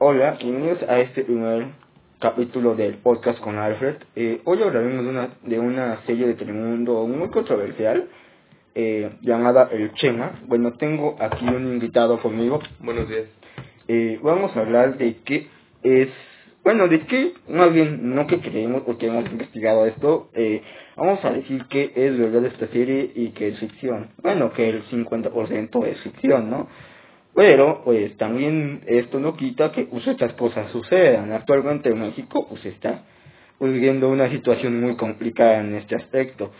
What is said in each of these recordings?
Hola, bienvenidos a este primer capítulo del podcast con Alfred. Eh, hoy hablaremos de una, de una serie de Telemundo muy controversial eh, llamada El Chema. Bueno, tengo aquí un invitado conmigo. Buenos días. Eh, vamos a hablar de qué es, bueno, de qué, más bien, no que creemos o que hemos investigado esto, eh, vamos a decir que es verdad esta serie y que es ficción. Bueno, que el 50% es ficción, ¿no? Pero, pues, también esto no quita que pues, estas cosas sucedan. Actualmente en México, pues, está viviendo una situación muy complicada en este aspecto.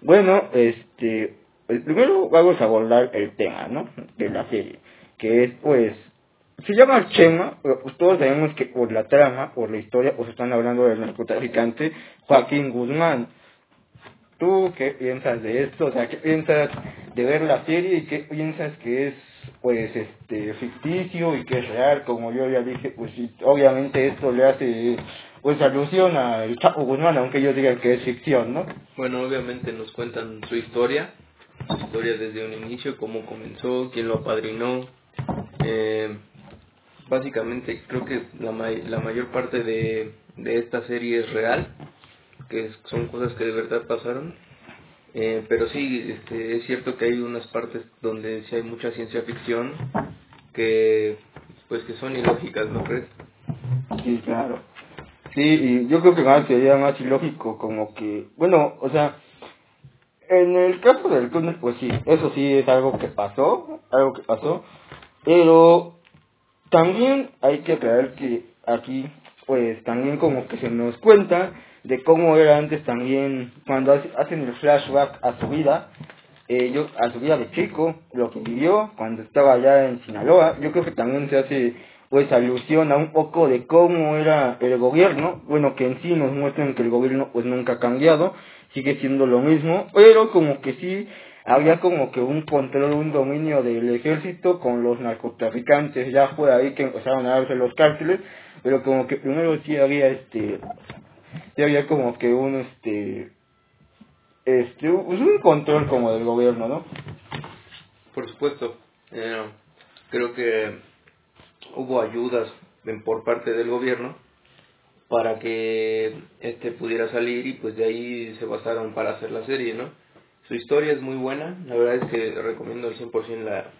Bueno, este, el primero vamos a abordar el tema, ¿no? De la serie, que es, pues, se llama Chema, pues todos sabemos que por la trama, por la historia, pues están hablando del narcotraficante Joaquín Guzmán. ¿Tú qué piensas de esto? O sea, ¿qué piensas de ver la serie y qué piensas que es, pues, este, ficticio y que es real? Como yo ya dije, pues, obviamente esto le hace, pues, alusión al Chapo Guzmán, aunque ellos digan que es ficción, ¿no? Bueno, obviamente nos cuentan su historia, su historia desde un inicio, cómo comenzó, quién lo apadrinó. Eh, básicamente creo que la, la mayor parte de, de esta serie es real, que son cosas que de verdad pasaron. Eh, pero sí, este, es cierto que hay unas partes donde sí hay mucha ciencia ficción que pues que son ilógicas, ¿no crees? Sí, claro. Sí, y yo creo que más sería más ilógico como que, bueno, o sea, en el caso del túnel, pues sí, eso sí es algo que pasó, algo que pasó, pero también hay que aclarar que aquí, pues también como que se nos cuenta de cómo era antes también, cuando hacen el flashback a su vida, eh, a su vida de chico, lo que vivió cuando estaba allá en Sinaloa, yo creo que también se hace pues alusión a un poco de cómo era el gobierno, bueno que en sí nos muestran que el gobierno pues nunca ha cambiado, sigue siendo lo mismo, pero como que sí había como que un control, un dominio del ejército con los narcotraficantes, ya fue ahí que empezaron a darse los cárceles, pero como que primero sí había este, sí había como que un este, este, pues un control como del gobierno, ¿no? Por supuesto, eh, creo que hubo ayudas por parte del gobierno para que este pudiera salir y pues de ahí se basaron para hacer la serie, ¿no? Su historia es muy buena, la verdad es que recomiendo al 100% la,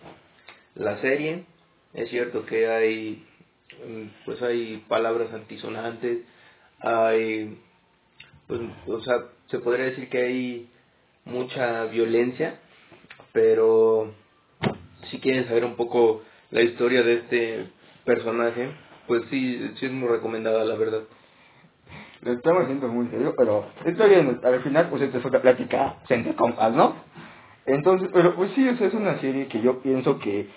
la serie. Es cierto que hay pues hay palabras antisonantes, hay pues, o sea, se podría decir que hay mucha violencia, pero si quieren saber un poco la historia de este personaje, pues sí, sí es muy recomendada, la verdad. Lo estamos haciendo muy serio, pero está bien, al final pues esta es otra plática entre compas, ¿no? Entonces, pero pues sí, es una serie que yo pienso que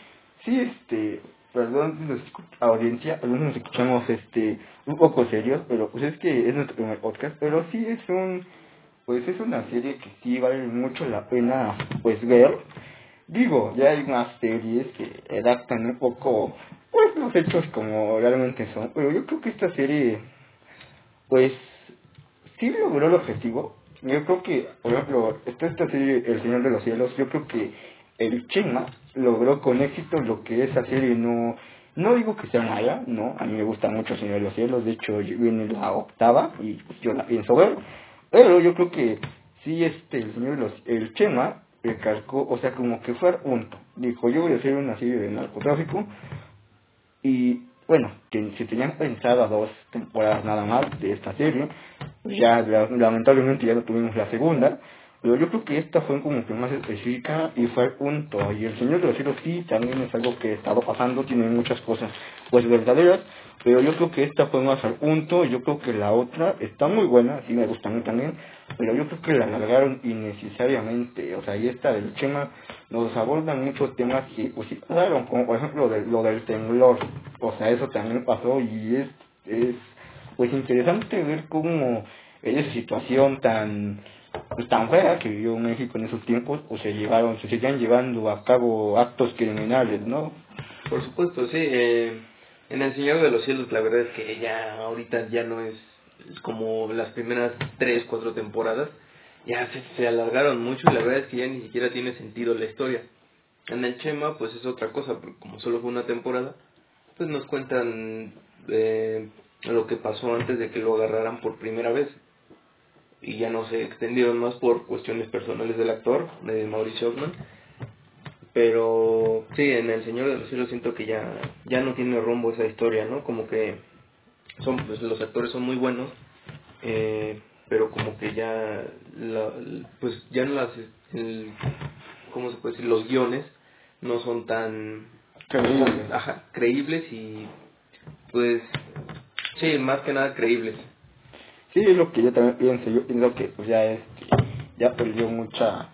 sí, este, perdón, audiencia, algunos nos escuchamos este un poco serios, pero pues es que es nuestro primer podcast, pero sí es un, pues es una serie que sí vale mucho la pena pues ver. Digo, ya hay unas series que adaptan un poco pues los hechos como realmente son, pero yo creo que esta serie pues sí logró el objetivo. Yo creo que, por ejemplo, esta, esta serie, El Señor de los Cielos, yo creo que el Chema logró con éxito lo que esa serie no... No digo que sea mala, no, a mí me gusta mucho Señor de los Cielos, de hecho viene la octava y pues, yo la pienso ver, pero yo creo que sí este, el Señor de los... El Chema recalcó, o sea, como que fue punto. Dijo, yo voy a hacer una serie de narcotráfico y bueno, que se tenían pensado dos temporadas nada más de esta serie, ya lamentablemente ya no tuvimos la segunda, pero yo creo que esta fue como que más específica y fue el punto. Y el Señor de los Cielos sí también es algo que ha estado pasando, tiene muchas cosas pues verdaderas, pero yo creo que esta fue más al punto, yo creo que la otra está muy buena, sí me gusta mí también, pero yo creo que la alargaron innecesariamente, o sea, y esta del Chema nos abordan muchos temas que pues sí pasaron, como por ejemplo de, lo del temblor, o sea, eso también pasó y es, es pues interesante ver cómo esa situación tan pues, tan fea que vivió México en esos tiempos, pues se llevaron, se seguían llevando a cabo actos criminales, ¿no? Por supuesto, sí. Eh, en El Señor de los Cielos, la verdad es que ya ahorita ya no es como las primeras tres, cuatro temporadas. Ya se, se alargaron mucho y la verdad es que ya ni siquiera tiene sentido la historia. En el Chema, pues es otra cosa, porque como solo fue una temporada, pues nos cuentan eh, lo que pasó antes de que lo agarraran por primera vez. Y ya no se extendieron más por cuestiones personales del actor, de Mauricio Ockman. Pero sí, en El Señor de los Cielos siento que ya, ya no tiene rumbo esa historia, ¿no? Como que son pues, los actores son muy buenos, eh, pero como que ya, la, pues ya no las, el, ¿cómo se puede decir? Los guiones no son tan Creíbles. ajá, creíbles y pues sí, más que nada creíbles. Sí, es lo que yo también pienso. Yo pienso que pues ya este, ya perdió mucha,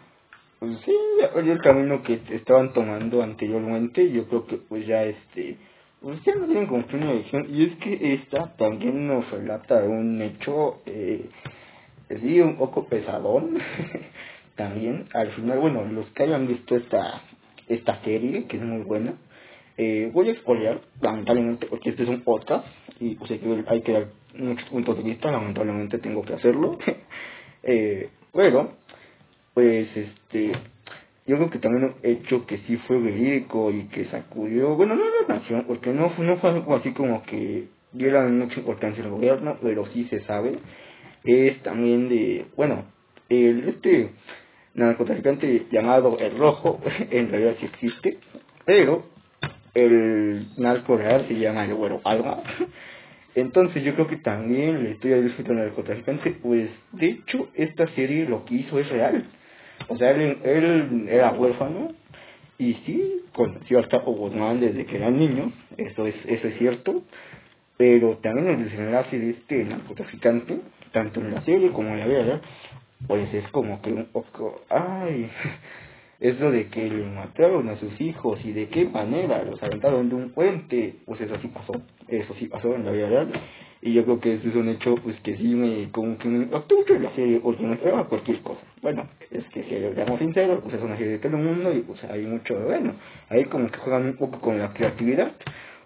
pues sí, ya perdió el camino que estaban tomando anteriormente. Yo creo que pues ya este, pues ya no tienen como una dirección. Y es que esta también nos relata un hecho, eh, un poco pesadón. también, al final, bueno, los que hayan visto esta, esta serie, que es muy buena, eh, voy a expoliar, lamentablemente, porque este es un podcast y pues hay que, dar muchos puntos de vista, lamentablemente tengo que hacerlo. eh, pero, pues, este, yo creo que también un hecho que sí fue verídico y que sacudió, bueno, no la nación, porque no, no fue algo así como que diera mucha importancia al gobierno, pero sí se sabe, es también de, bueno, el este narcotraficante llamado El Rojo, en realidad sí existe, pero el narco real se llama el Güero Alba. Entonces yo creo que también la historia del sujeto narcotraficante, pues de hecho esta serie lo que hizo es real. O sea, él, él era huérfano y sí conoció al Capo Guzmán desde que era niño, eso es, eso es cierto, pero también el desenlace de este narcotraficante, tanto en la serie como en la vida pues es como que un poco, ay, eso de que le mataron a sus hijos y de qué manera los aventaron de un puente, pues eso sí pasó, eso sí pasó en la vida real. Y yo creo que eso es un hecho pues que sí me, como que me mucho en la serie, porque no esperaba cualquier cosa. Bueno, es que si seamos sinceros, pues es una serie de todo el mundo y pues hay mucho, bueno, ahí como que juegan un poco con la creatividad.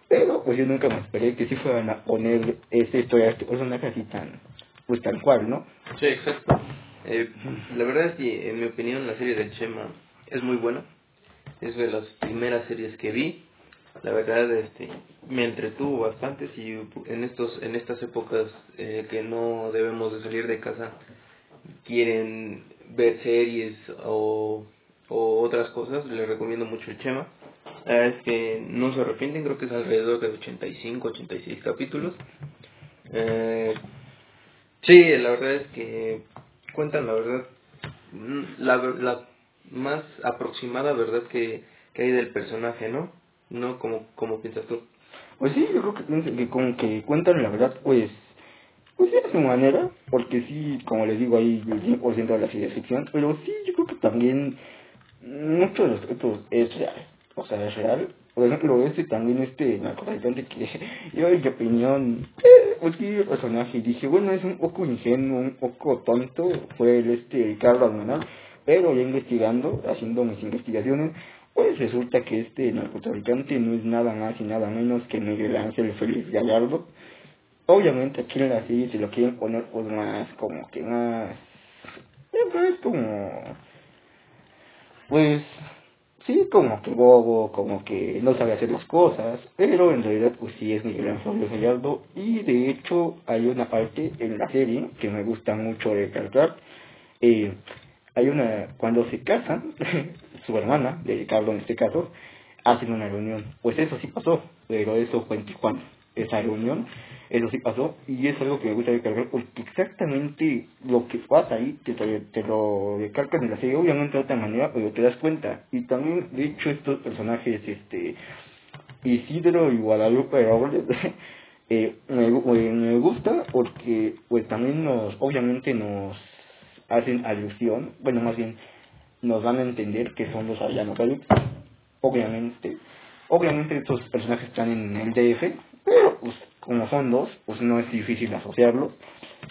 Pero pues yo nunca me esperé que sí fueran a poner esta historia este personaje así tan, pues tal cual, ¿no? Sí, exacto. Eh, la verdad es que, en mi opinión, la serie de Chema es muy buena. Es de las primeras series que vi. La verdad, este, me entretuvo bastante. Si en estos, en estas épocas eh, que no debemos de salir de casa, quieren ver series o, o otras cosas, les recomiendo mucho el Chema. La es que no se arrepienten, creo que es alrededor de 85, 86 capítulos. Eh, sí, la verdad es que cuentan la verdad, mm, la más aproximada verdad que, que hay del personaje, ¿no? ¿No? como como piensas tú? Pues sí, yo creo que, pienso que como que cuentan la verdad, pues, pues sí, su manera, porque sí, como les digo, ahí el 100% de la ficción, pero sí, yo creo que también muchos de los aspectos es real, o sea, es real. Por ejemplo, este también, este narcotraficante que yo en mi opinión, eh, pues el personaje, dije, bueno, es un poco ingenuo, un poco tonto, fue el este Ricardo Almanal, pero ya investigando, haciendo mis investigaciones, pues resulta que este narcotraficante no es nada más y nada menos que Miguel Ángel Félix Gallardo. Obviamente aquí en la serie se lo quieren poner pues más como que más... pues como... Pues sí, como que bobo, como que no sabe hacer las cosas, pero en realidad pues sí es Miguel Ángel Gallardo y de hecho hay una parte en la serie que me gusta mucho recalcar. Eh, hay una, cuando se casan, su hermana, de Ricardo en este caso, hacen una reunión. Pues eso sí pasó, pero eso fue en Tijuana. Esa reunión, eso sí pasó, y es algo que me gusta recalcar, porque exactamente lo que pasa ahí te, lo recalcan en la serie, obviamente de otra manera, pero te das cuenta. Y también, de hecho, estos personajes, este, Isidro y Guadalupe Robles, eh, me, me, me gusta porque, pues también nos, obviamente nos hacen alusión, bueno, más bien nos van a entender que son los Félix, obviamente. Obviamente estos personajes están en el DF, pero pues como son dos, pues no es difícil asociarlos.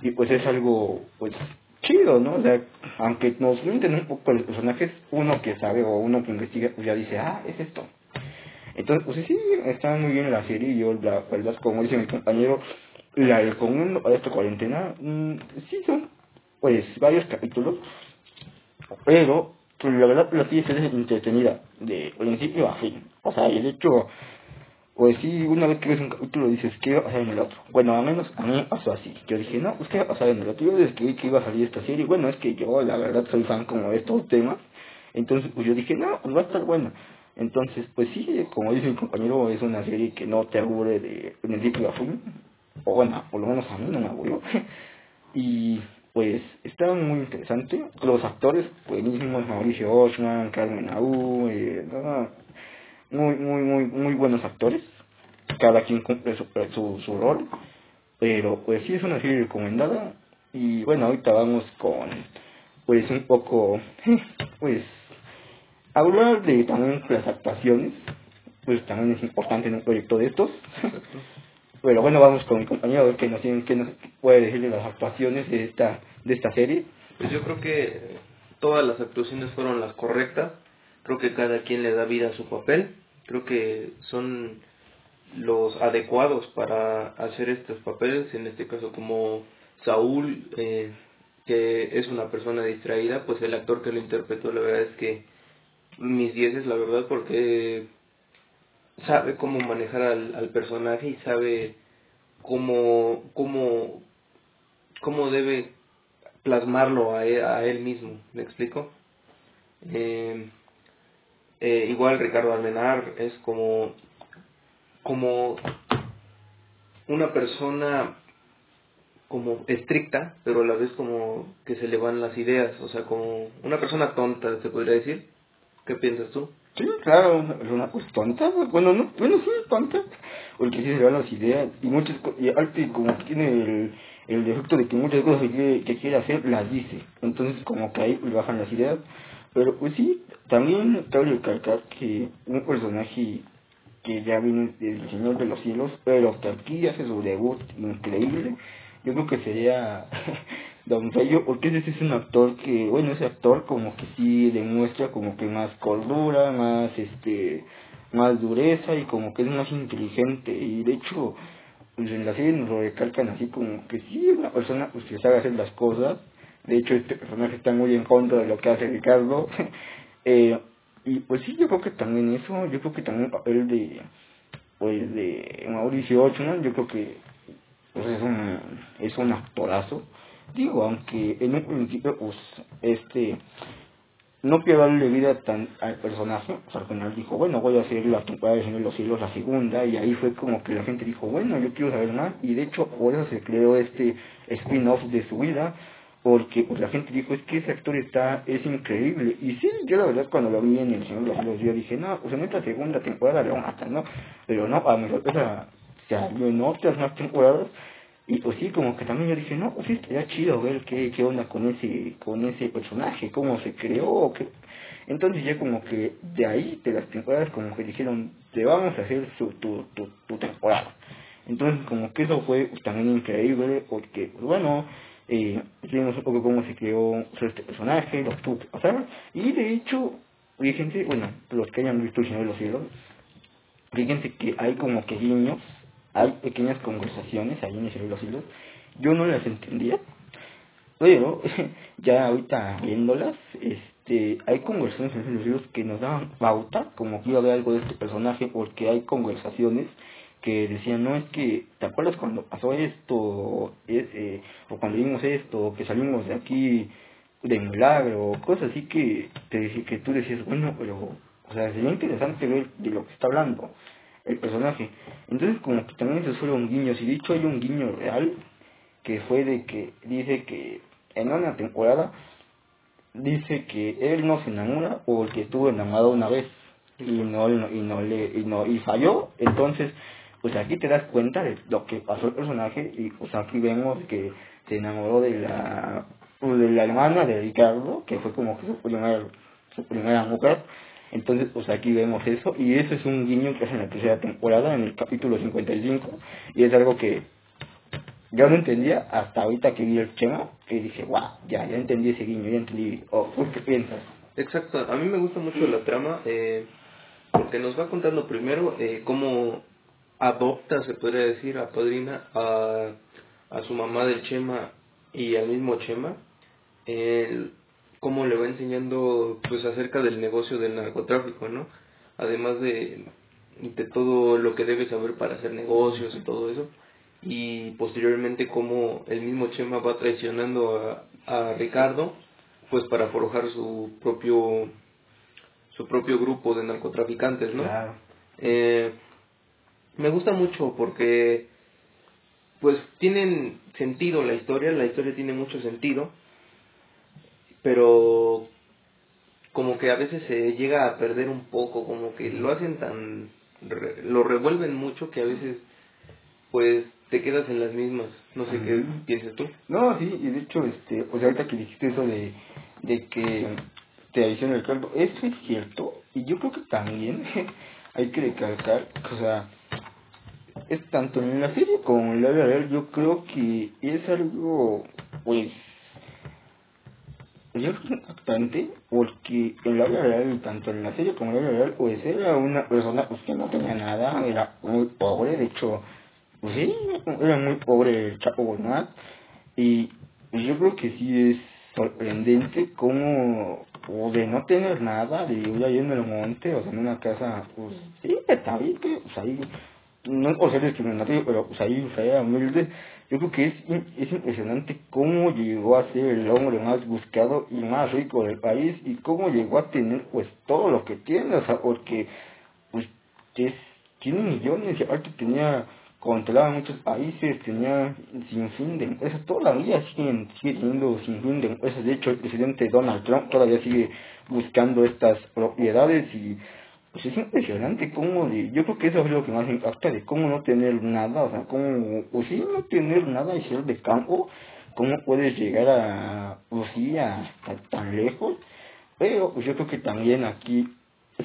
Y pues es algo, pues, chido, ¿no? O sea, aunque nos mienten un poco los personajes, uno que sabe o uno que investiga, pues ya dice, ah, es esto. Entonces, pues sí, está muy bien la serie. Yo, la verdad, como dice mi compañero, la recomiendo para esta cuarentena. Mm, sí, son pues varios capítulos, pero pues, la verdad la serie es entretenida de principio a fin. O sea, el hecho, Pues sí, una vez que ves un capítulo dices, ¿qué va a pasar en el otro? Bueno, al menos a mí pasó así. Yo dije, no, pues ¿qué va a pasar en el otro? Yo desde que iba a salir esta serie, bueno, es que yo la verdad soy fan como de estos temas. Entonces, pues yo dije, no, pues va a estar buena. Entonces, pues sí, como dice mi compañero, es una serie que no te aburre de principio a fin. O bueno, por lo menos a mí no me aburrió. y pues está muy interesante. Los actores buenísimos, Mauricio Osman, Carmen Aú, eh, muy, muy, muy, muy buenos actores. Cada quien cumple su, su, su rol. Pero pues sí es una serie recomendada. Y bueno, ahorita vamos con pues un poco, pues, hablar de también las actuaciones. Pues también es importante en un proyecto de estos. Pero bueno, vamos con mi compañero qué nos, qué nos puede decir de las actuaciones de esta, de esta serie. Pues yo creo que todas las actuaciones fueron las correctas. Creo que cada quien le da vida a su papel. Creo que son los adecuados para hacer estos papeles. En este caso, como Saúl, eh, que es una persona distraída, pues el actor que lo interpretó, la verdad es que mis es la verdad, porque sabe cómo manejar al, al personaje y sabe cómo, cómo, cómo debe plasmarlo a él, a él mismo, ¿me explico? Eh, eh, igual Ricardo Almenar es como, como una persona como estricta, pero a la vez como que se le van las ideas, o sea, como una persona tonta, se podría decir. ¿Qué piensas tú? Sí, claro, es una pues tonta, bueno, no, bueno, sí, tonta, porque sí se le las ideas, y muchas y Arte como tiene el, el defecto de que muchas cosas que quiere, que quiere hacer las dice, entonces como que ahí le bajan las ideas, pero pues sí, también cabe recalcar que un personaje que ya viene del Señor de los Cielos, pero que aquí hace su debut increíble, yo creo que sería Don Fello, porque ese es un actor que, bueno, ese actor como que sí demuestra como que más cordura, más este, más dureza y como que es más inteligente y de hecho pues en la serie nos lo recalcan así como que sí una persona pues que sabe hacer las cosas, de hecho este personaje está muy en contra de lo que hace Ricardo, eh, y pues sí yo creo que también eso, yo creo que también el papel de pues de Mauricio Ochman, yo creo que pues es un, es un actorazo. Digo, aunque en un principio, pues, este, no quiero darle vida tan al personaje, pues al final dijo, bueno, voy a hacer la temporada de los Cielos, la segunda, y ahí fue como que la gente dijo, bueno, yo quiero saber más, y de hecho por eso se creó este spin-off de su vida, porque pues la gente dijo, es que ese actor está, es increíble, y sí, yo la verdad cuando lo vi en El Señor de los Cielos, yo dije, no, pues en esta segunda temporada lo matan, ¿no? Pero no, a mi sorpresa, salió en otras más temporadas, y pues sí, como que también yo dije, no, pues sí, estaría chido ver qué, qué onda con ese, con ese personaje, cómo se creó, qué... Entonces ya como que de ahí, de las temporadas, como que dijeron, te vamos a hacer su, tu, tu, tu temporada. Entonces como que eso fue también increíble, porque, pues, bueno, eh, vimos un poco cómo se creó este personaje, lo que tuvo que pasar, y de hecho, fíjense, bueno, los que hayan visto el Señor de los Cielos, fíjense que hay como que guiños hay pequeñas conversaciones ahí en el los hilos. Yo no las entendía, pero ya ahorita viéndolas, este, hay conversaciones en los hilos que nos daban pauta, como que iba a ver algo de este personaje, porque hay conversaciones que decían, no es que, ¿te acuerdas cuando pasó esto? Eh, o cuando vimos esto, que salimos de aquí de milagro, cosas así que, te, que tú decías, bueno, pero, o sea, sería interesante ver de lo que está hablando el personaje. Entonces como que también se fueron guiños, y dicho hay un guiño real, que fue de que dice que en una temporada dice que él no se enamora porque estuvo enamorado una vez y no y no le y no y falló. Entonces pues aquí te das cuenta de lo que pasó el personaje y pues aquí vemos que se enamoró de la pues, de la hermana de Ricardo que fue como que su primera su primera mujer entonces, pues aquí vemos eso, y eso es un guiño que hace en la tercera temporada, en el capítulo 55, y es algo que yo no entendía hasta ahorita que vi el tema, que dije, wow, ya, ya entendí ese guiño, ya entendí, oh, ¿qué piensas? Exacto, a mí me gusta mucho la trama, eh, porque nos va contando primero eh, cómo adopta, se podría decir, a Padrina, a, a su mamá del Chema y al mismo Chema, cómo le va enseñando pues acerca del negocio del narcotráfico, ¿no? Además de, de todo lo que debe saber para hacer negocios y todo eso. Y posteriormente como el mismo Chema va traicionando a, a Ricardo, pues para forjar su propio su propio grupo de narcotraficantes, ¿no? Claro. Eh, me gusta mucho porque pues tienen sentido la historia, la historia tiene mucho sentido, pero como que a veces se llega a perder un poco, como que lo hacen tan, re- lo revuelven mucho que a veces pues te quedas en las mismas, no sé qué piensas tú. No, sí, y de hecho, este, sea, ahorita que dijiste eso de, de que te adiciona el caldo, eso es cierto, y yo creo que también hay que recalcar, o sea, es tanto en la serie como en la real, yo creo que es algo, pues, yo creo que impactante, porque en la vida real, tanto en la serie como en la vida real, pues era una persona pues, que no tenía nada, era muy pobre, de hecho, pues sí, era muy pobre el Chapo Guzmán, y pues, yo creo que sí es sorprendente cómo, o de no tener nada, de ir ahí en el monte, o sea, en una casa, pues sí, está bien, pues ahí, no por ser discriminatorio, pero pues ahí fea, humilde, yo creo que es, es impresionante cómo llegó a ser el hombre más buscado y más rico del país, y cómo llegó a tener pues todo lo que tiene, o sea, porque pues es, tiene millones y aparte tenía controlaba muchos países, tenía sin fin de empresas, todavía siguen, sigue teniendo sin fin de empresas, de hecho el presidente Donald Trump todavía sigue buscando estas propiedades y pues es impresionante cómo, yo creo que eso es lo que más impacta de cómo no tener nada, o sea, cómo, pues sí, no tener nada y ser de campo, cómo puedes llegar a, pues sí, hasta tan lejos, pero pues yo creo que también aquí,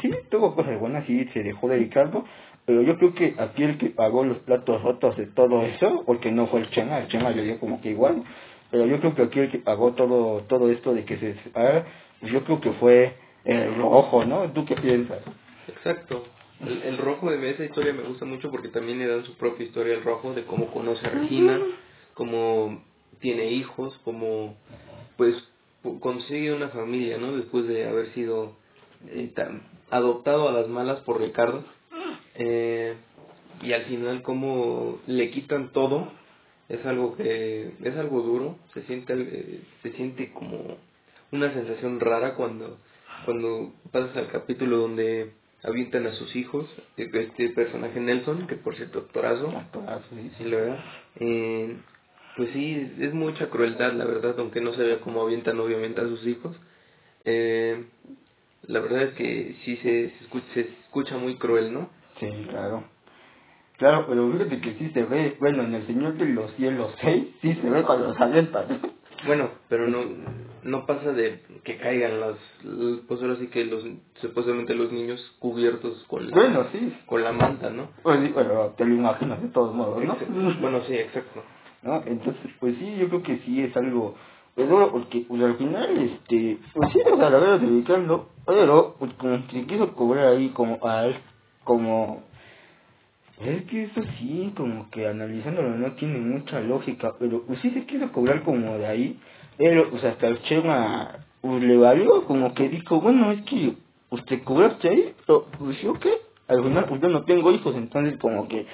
sí, tuvo cosas buenas, sí, se dejó de Ricardo, pero yo creo que aquí el que pagó los platos rotos de todo eso, porque no fue el Chema, el Chema yo digo como que igual, pero yo creo que aquí el que pagó todo todo esto de que se pues yo creo que fue el rojo, ¿no? ¿Tú qué piensas? Exacto. El, el rojo de esa historia me gusta mucho porque también le dan su propia historia al rojo de cómo conoce a Regina, cómo tiene hijos, cómo pues pu- consigue una familia, ¿no? Después de haber sido eh, tan- adoptado a las malas por Ricardo. Eh, y al final cómo le quitan todo es algo que es algo duro se siente eh, se siente como una sensación rara cuando cuando pasas al capítulo donde avientan a sus hijos eh, este personaje Nelson que por cierto actorazo. Actorazo, sí, sí. La verdad. Eh, pues sí es mucha crueldad la verdad aunque no se vea cómo avientan obviamente a sus hijos. Eh, la verdad es que sí se, se, escucha, se escucha muy cruel no Sí, claro. Claro, pero fíjate que sí se ve, bueno, en El Señor de los Cielos 6, sí se ve cuando los avientan. Bueno, pero no no pasa de que caigan las, los- pues ahora sí que los supuestamente los niños cubiertos con la Bueno, sí. con la manta, ¿no? Pues sí, pero te lo imaginas de todos modos, ¿no? Bueno, sí, exacto. ¿no? Entonces, pues sí, yo creo que sí es algo pues, duro, porque pues, al final, este, pues sí, o sea, la verdad dedicando, pero pues como que quiso cobrar ahí como a él, como, es que eso sí, como que analizándolo no tiene mucha lógica, pero pues sí se quiso cobrar como de ahí, pero pues hasta el Chema, pues le valió, como que dijo, bueno, es que usted cobraste ahí, pero pues yo qué, al final pues yo no tengo hijos, entonces como que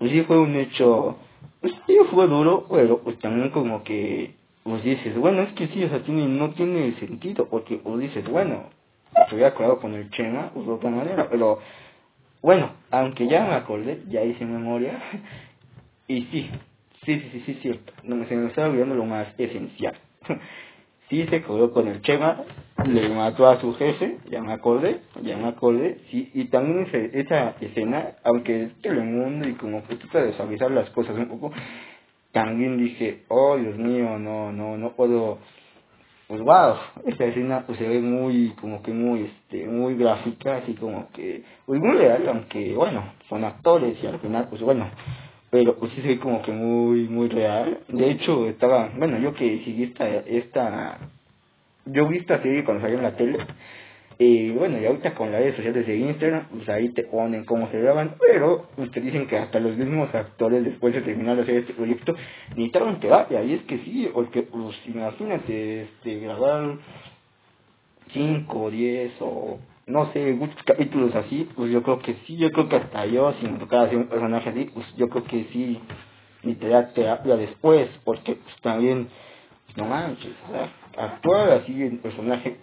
pues sí fue un hecho, pues sí fue duro, pero pues también como que, pues dices, bueno, es que sí, o sea, tiene, no tiene sentido, porque pues dices, bueno, se hubiera acordado con el Chema, pues de otra manera, pero bueno, aunque ya me acordé, ya hice memoria, y sí, sí, sí, sí, sí, cierto, no, se me estaba olvidando lo más esencial. sí se cobró con el Chema, le mató a su jefe, ya me acordé, ya me acordé, sí, y también esa escena, aunque es Telemundo y como que trata de suavizar las cosas un poco, también dije, oh Dios mío, no, no, no puedo, pues wow, esta escena pues se ve muy, como que muy, este, muy gráfica, así como que, pues muy real, aunque bueno, son actores y al final, pues bueno, pero pues sí se ve como que muy, muy real. De hecho, estaba, bueno, yo que seguí esta, esta, yo vi esta serie cuando salió en la tele, y bueno, y ahorita con las redes sociales de Instagram, pues ahí te ponen cómo se graban, pero pues te dicen que hasta los mismos actores después de terminar de hacer este proyecto necesitaron terapia, y es que sí, porque pues imagínate, este, grabar 5, 10 o no sé, muchos capítulos así, pues yo creo que sí, yo creo que hasta yo, si me tocara hacer un personaje así, pues yo creo que sí, literal terapia después, porque pues también, no manches, o actuar así en personaje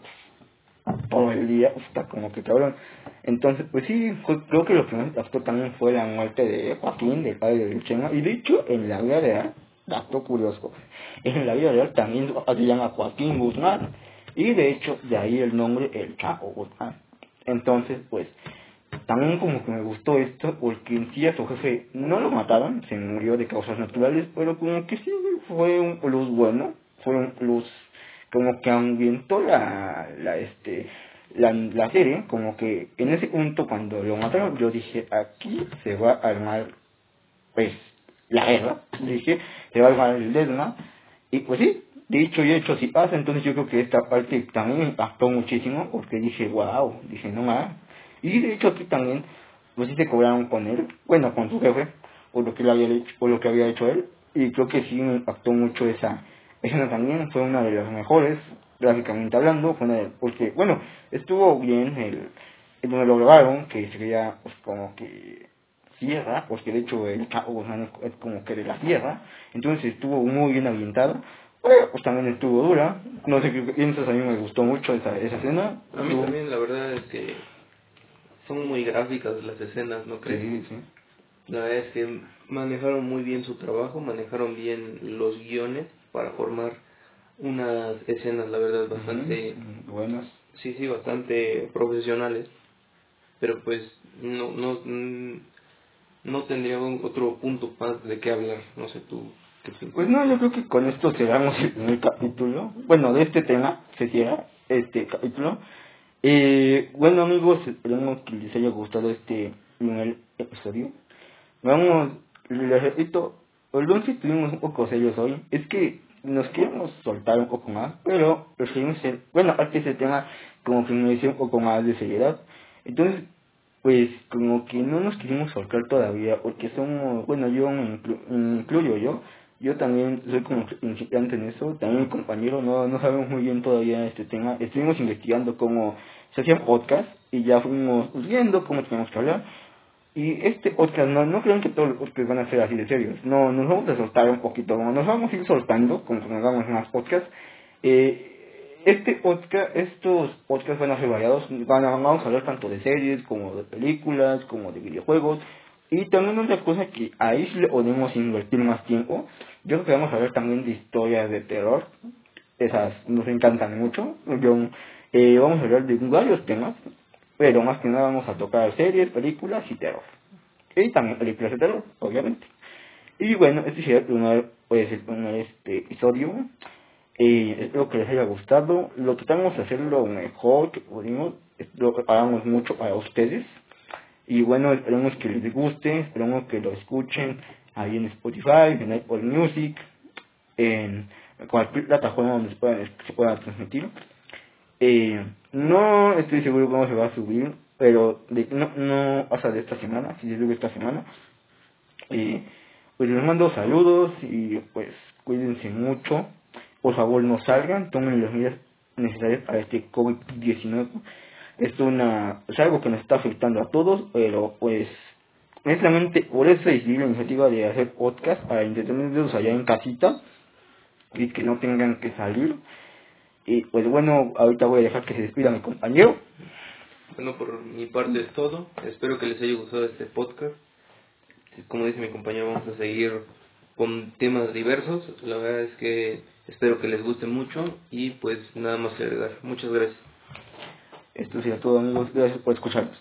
todo el día, está como que cabrón. Entonces, pues sí, fue- creo que lo que más impactó también fue la muerte de Joaquín, del padre de Chema, y de hecho, en la vida real, dato curioso, en la vida real también se llama Joaquín Guzmán, y de hecho, de ahí el nombre, el Chapo Guzmán. Entonces, pues, también como que me gustó esto, porque en sí a su jefe no lo mataron, se murió de causas naturales, pero como que sí fue un plus bueno, fue un plus como que ambientó la, la este la, la serie, como que en ese punto cuando lo mataron, yo dije, aquí se va a armar pues la guerra, dije, se va a armar el desma, y pues sí, dicho y hecho sí pasa, entonces yo creo que esta parte también me impactó muchísimo, porque dije, wow, dije, no más, y de hecho aquí también, pues sí se cobraron con él, bueno, con su jefe, por lo que él había hecho, por lo que había hecho él, y creo que sí me impactó mucho esa escena también, fue una de las mejores, gráficamente hablando, fue una de- porque, bueno, estuvo bien el, el donde lo grabaron, que sería pues como que sierra, porque de hecho el Chapo Guzmán es, como que de la sierra, entonces estuvo muy bien ambientado, pero pues también estuvo dura, no sé qué piensas, a mí me gustó mucho esa, esa escena. A mí Estuvo- también la verdad es que son muy gráficas las escenas, ¿no crees? Sí, sí. La verdad es que manejaron muy bien su trabajo, manejaron bien los guiones para formar unas escenas, la verdad, bastante, buenas. sí, sí, bastante profesionales. Pero pues no, no, mm, no tendría un- otro punto más de qué hablar, no sé tú. Pues no, yo creo que con esto cerramos el primer capítulo. Bueno, de este tema se cierra este capítulo. Eh, bueno amigos, esperemos que les haya gustado este primer episodio. Vamos, les repito, perdón si estuvimos un poco serios hoy. Es que nos queremos soltar un poco más, pero preferimos ser, bueno, aparte ese tema, como que merecía un poco más de seriedad. Entonces, pues como que no nos quisimos soltar todavía, porque somos, bueno, yo me inclu- me incluyo yo, yo también soy como principiante en eso, también mi compañero, no, no sabemos muy bien todavía este tema, estuvimos investigando cómo se hacían podcast y ya fuimos viendo cómo tenemos que hablar. Y este podcast, no, no crean que todos los podcasts van a ser así de serios. No, nos vamos a soltar un poquito, nos vamos a ir soltando conforme hagamos más podcasts. Eh, este podcast, estos podcasts van a ser variados, van a, vamos a hablar tanto de series, como de películas, como de videojuegos. Y también otra cosa que ahí le podemos invertir más tiempo, yo creo que vamos a hablar también de historias de terror. Esas nos encantan mucho. Yo, eh, vamos a hablar de varios temas, pero más que nada vamos a tocar series, películas y terror. Y también películas de terror, obviamente. Y bueno, este será el primer, pues, el primer este, episodio. Eh, espero que les haya gustado. Lo tratamos de hacer lo mejor que pudimos. Lo preparamos mucho para ustedes. Y bueno, esperemos que les guste, esperemos que lo escuchen ahí en Spotify, en Apple Music, en cualquier plataforma donde se pueda, se transmitir. Eh, no estoy seguro cómo se va a subir, pero no, no pasa de esta semana, si se sube esta semana. Eh, pues les mando saludos y pues cuídense mucho. Por favor no salgan, tomen las medidas necesarias para este COVID-19. Es una es algo que nos está afectando a todos, pero pues honestamente por eso decidí la iniciativa de hacer podcast para entretenerlos allá en casita y que no tengan que salir. Y pues bueno, ahorita voy a dejar que se despida mi compañero. Bueno, por mi parte es todo. Espero que les haya gustado este podcast. Como dice mi compañero, vamos a seguir con temas diversos. La verdad es que espero que les guste mucho y pues nada más que agregar. Muchas gracias. Esto sería todo amigos, gracias por escucharnos.